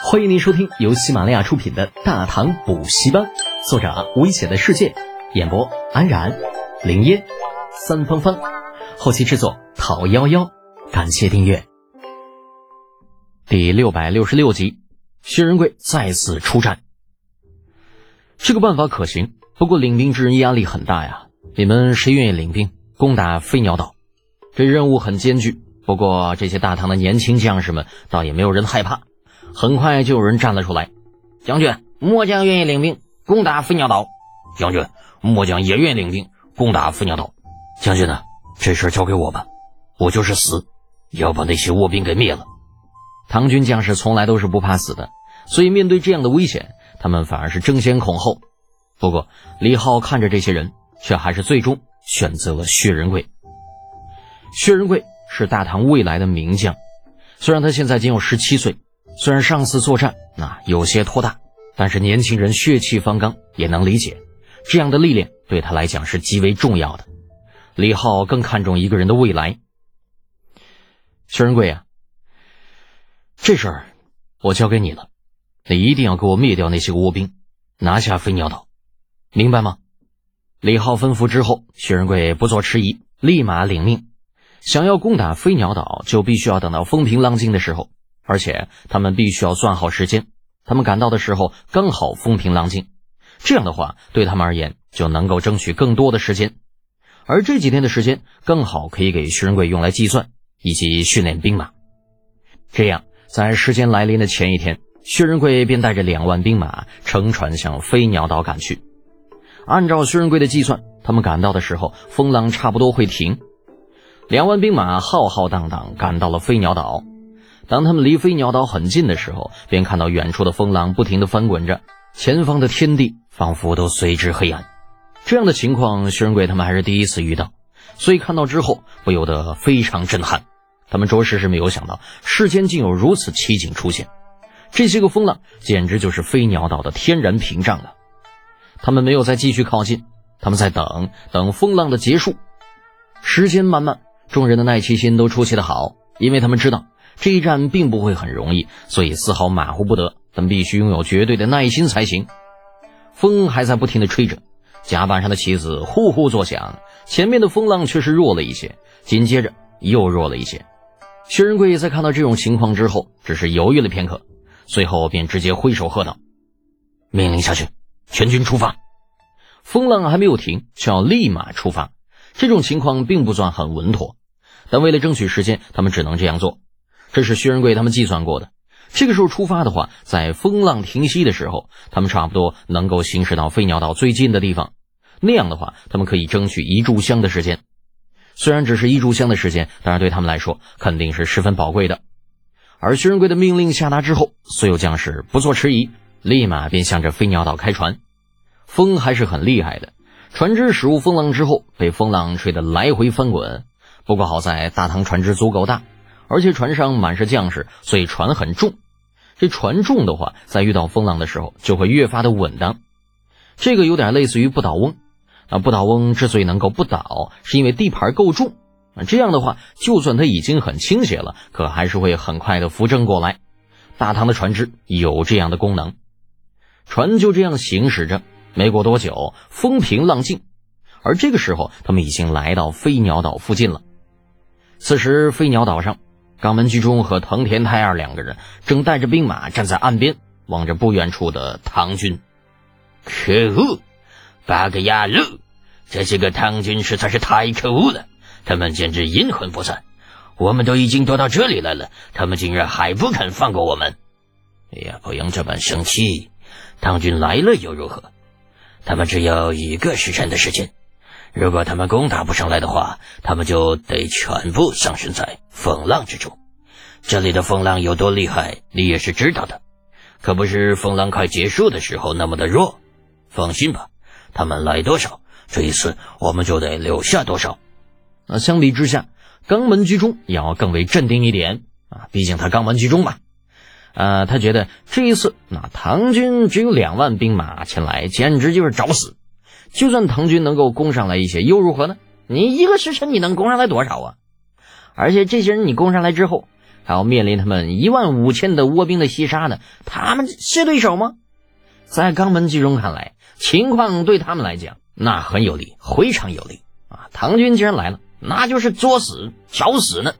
欢迎您收听由喜马拉雅出品的《大唐补习班》，作者危险的世界，演播安然、林烟、三芳芳，后期制作陶幺幺。感谢订阅。第六百六十六集，薛仁贵再次出战。这个办法可行，不过领兵之人压力很大呀。你们谁愿意领兵攻打飞鸟岛？这任务很艰巨，不过这些大唐的年轻将士们倒也没有人害怕。很快就有人站了出来，将军，末将愿意领兵攻打飞鸟岛。将军，末将也愿意领兵攻打飞鸟岛。将军呢？这事交给我吧，我就是死，也要把那些倭兵给灭了。唐军将士从来都是不怕死的，所以面对这样的危险，他们反而是争先恐后。不过李浩看着这些人，却还是最终选择了薛仁贵。薛仁贵是大唐未来的名将，虽然他现在仅有十七岁。虽然上次作战那有些拖大，但是年轻人血气方刚，也能理解这样的历练对他来讲是极为重要的。李浩更看重一个人的未来。薛仁贵啊，这事儿我交给你了，你一定要给我灭掉那些倭兵，拿下飞鸟岛，明白吗？李浩吩咐之后，薛仁贵不做迟疑，立马领命。想要攻打飞鸟岛，就必须要等到风平浪静的时候。而且他们必须要算好时间，他们赶到的时候刚好风平浪静，这样的话对他们而言就能够争取更多的时间，而这几天的时间更好可以给薛仁贵用来计算以及训练兵马。这样，在时间来临的前一天，薛仁贵便带着两万兵马乘船向飞鸟岛赶去。按照薛仁贵的计算，他们赶到的时候风浪差不多会停，两万兵马浩浩荡荡赶到了飞鸟岛。当他们离飞鸟岛很近的时候，便看到远处的风浪不停地翻滚着，前方的天地仿佛都随之黑暗。这样的情况，薛仁贵他们还是第一次遇到，所以看到之后不由得非常震撼。他们着实是没有想到，世间竟有如此奇景出现。这些个风浪简直就是飞鸟岛的天然屏障啊！他们没有再继续靠近，他们在等等风浪的结束。时间慢慢，众人的耐气心都出奇的好，因为他们知道。这一战并不会很容易，所以丝毫马虎不得。但必须拥有绝对的耐心才行。风还在不停地吹着，甲板上的旗子呼呼作响。前面的风浪却是弱了一些，紧接着又弱了一些。薛仁贵在看到这种情况之后，只是犹豫了片刻，随后便直接挥手喝道：“命令下去，全军出发！”风浪还没有停，却要立马出发。这种情况并不算很稳妥，但为了争取时间，他们只能这样做。这是薛仁贵他们计算过的。这个时候出发的话，在风浪停息的时候，他们差不多能够行驶到飞鸟岛最近的地方。那样的话，他们可以争取一炷香的时间。虽然只是一炷香的时间，但是对他们来说肯定是十分宝贵的。而薛仁贵的命令下达之后，所有将士不做迟疑，立马便向着飞鸟岛开船。风还是很厉害的，船只驶入风浪之后，被风浪吹得来回翻滚。不过好在大唐船只足够大。而且船上满是将士，所以船很重。这船重的话，在遇到风浪的时候就会越发的稳当。这个有点类似于不倒翁。那不倒翁之所以能够不倒，是因为地盘够重。这样的话，就算它已经很倾斜了，可还是会很快的扶正过来。大唐的船只有这样的功能。船就这样行驶着，没过多久，风平浪静。而这个时候，他们已经来到飞鸟岛附近了。此时，飞鸟岛上。肛门居中和藤田太二两个人正带着兵马站在岸边，望着不远处的唐军。可恶！八个亚路，这些个唐军实在是太可恶了！他们简直阴魂不散。我们都已经躲到这里来了，他们竟然还不肯放过我们！哎呀，不用这般生气。唐军来了又如何？他们只有一个时辰的时间。如果他们攻打不上来的话，他们就得全部丧生在风浪之中。这里的风浪有多厉害，你也是知道的，可不是风浪快结束的时候那么的弱。放心吧，他们来多少，这一次我们就得留下多少。那相比之下，肛门居中要更为镇定一点啊，毕竟他肛门居中嘛。呃，他觉得这一次那唐军只有两万兵马前来，简直就是找死。就算唐军能够攻上来一些，又如何呢？你一个时辰你能攻上来多少啊？而且这些人你攻上来之后，还要面临他们一万五千的倭兵的袭杀呢，他们是对手吗？在肛门居中看来，情况对他们来讲那很有利，非常有利啊！唐军既然来了，那就是作死、找死呢。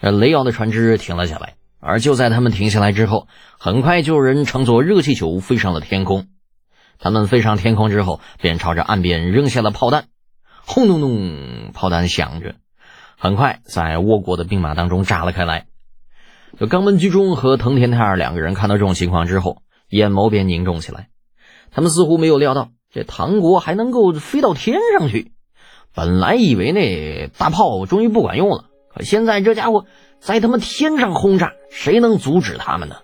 这雷奥的船只停了下来，而就在他们停下来之后，很快就有人乘坐热气球飞上了天空。他们飞上天空之后，便朝着岸边扔下了炮弹，轰隆隆，炮弹响着，很快在倭国的兵马当中炸了开来。这肛门居中和藤田泰二两个人看到这种情况之后，眼眸便凝重起来。他们似乎没有料到这唐国还能够飞到天上去。本来以为那大炮终于不管用了，可现在这家伙在他们天上轰炸，谁能阻止他们呢？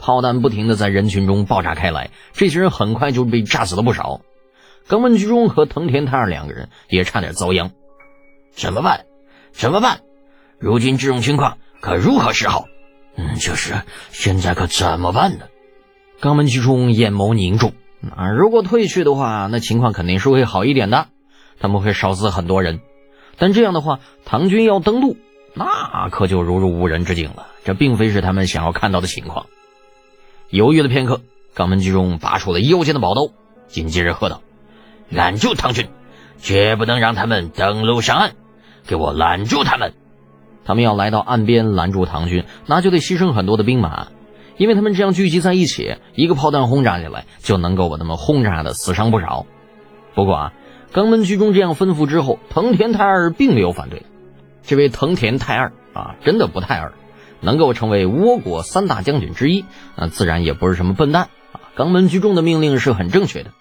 炮弹不停的在人群中爆炸开来，这些人很快就被炸死了不少。肛门居中和藤田太二两个人也差点遭殃。怎么办？怎么办？如今这种情况可如何是好？嗯，就是现在可怎么办呢？肛门居中眼眸凝重。啊，如果退去的话，那情况肯定是会好一点的。他们会少死很多人，但这样的话，唐军要登陆，那可就如入无人之境了。这并非是他们想要看到的情况。犹豫了片刻，肛门居中拔出了腰间的宝刀，紧接着喝道：“拦住唐军，绝不能让他们登陆上岸！给我拦住他们！他们要来到岸边拦住唐军，那就得牺牲很多的兵马，因为他们这样聚集在一起，一个炮弹轰炸下来就能够把他们轰炸的死伤不少。不过啊，肛门居中这样吩咐之后，藤田泰二并没有反对。这位藤田泰二啊，真的不太二。能够成为倭国三大将军之一，那自然也不是什么笨蛋啊！肛门居中的命令是很正确的，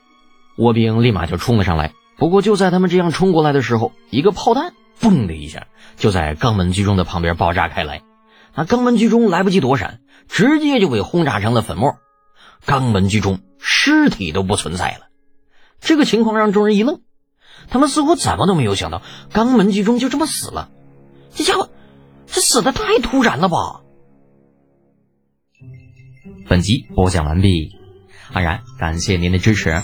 倭兵立马就冲了上来。不过就在他们这样冲过来的时候，一个炮弹“嘣”的一下就在肛门居中的旁边爆炸开来，那肛门居中来不及躲闪，直接就被轰炸成了粉末，肛门居中尸体都不存在了。这个情况让众人一愣，他们似乎怎么都没有想到肛门居中就这么死了，这家伙。这死的太突然了吧！本集播讲完毕，安然感谢您的支持。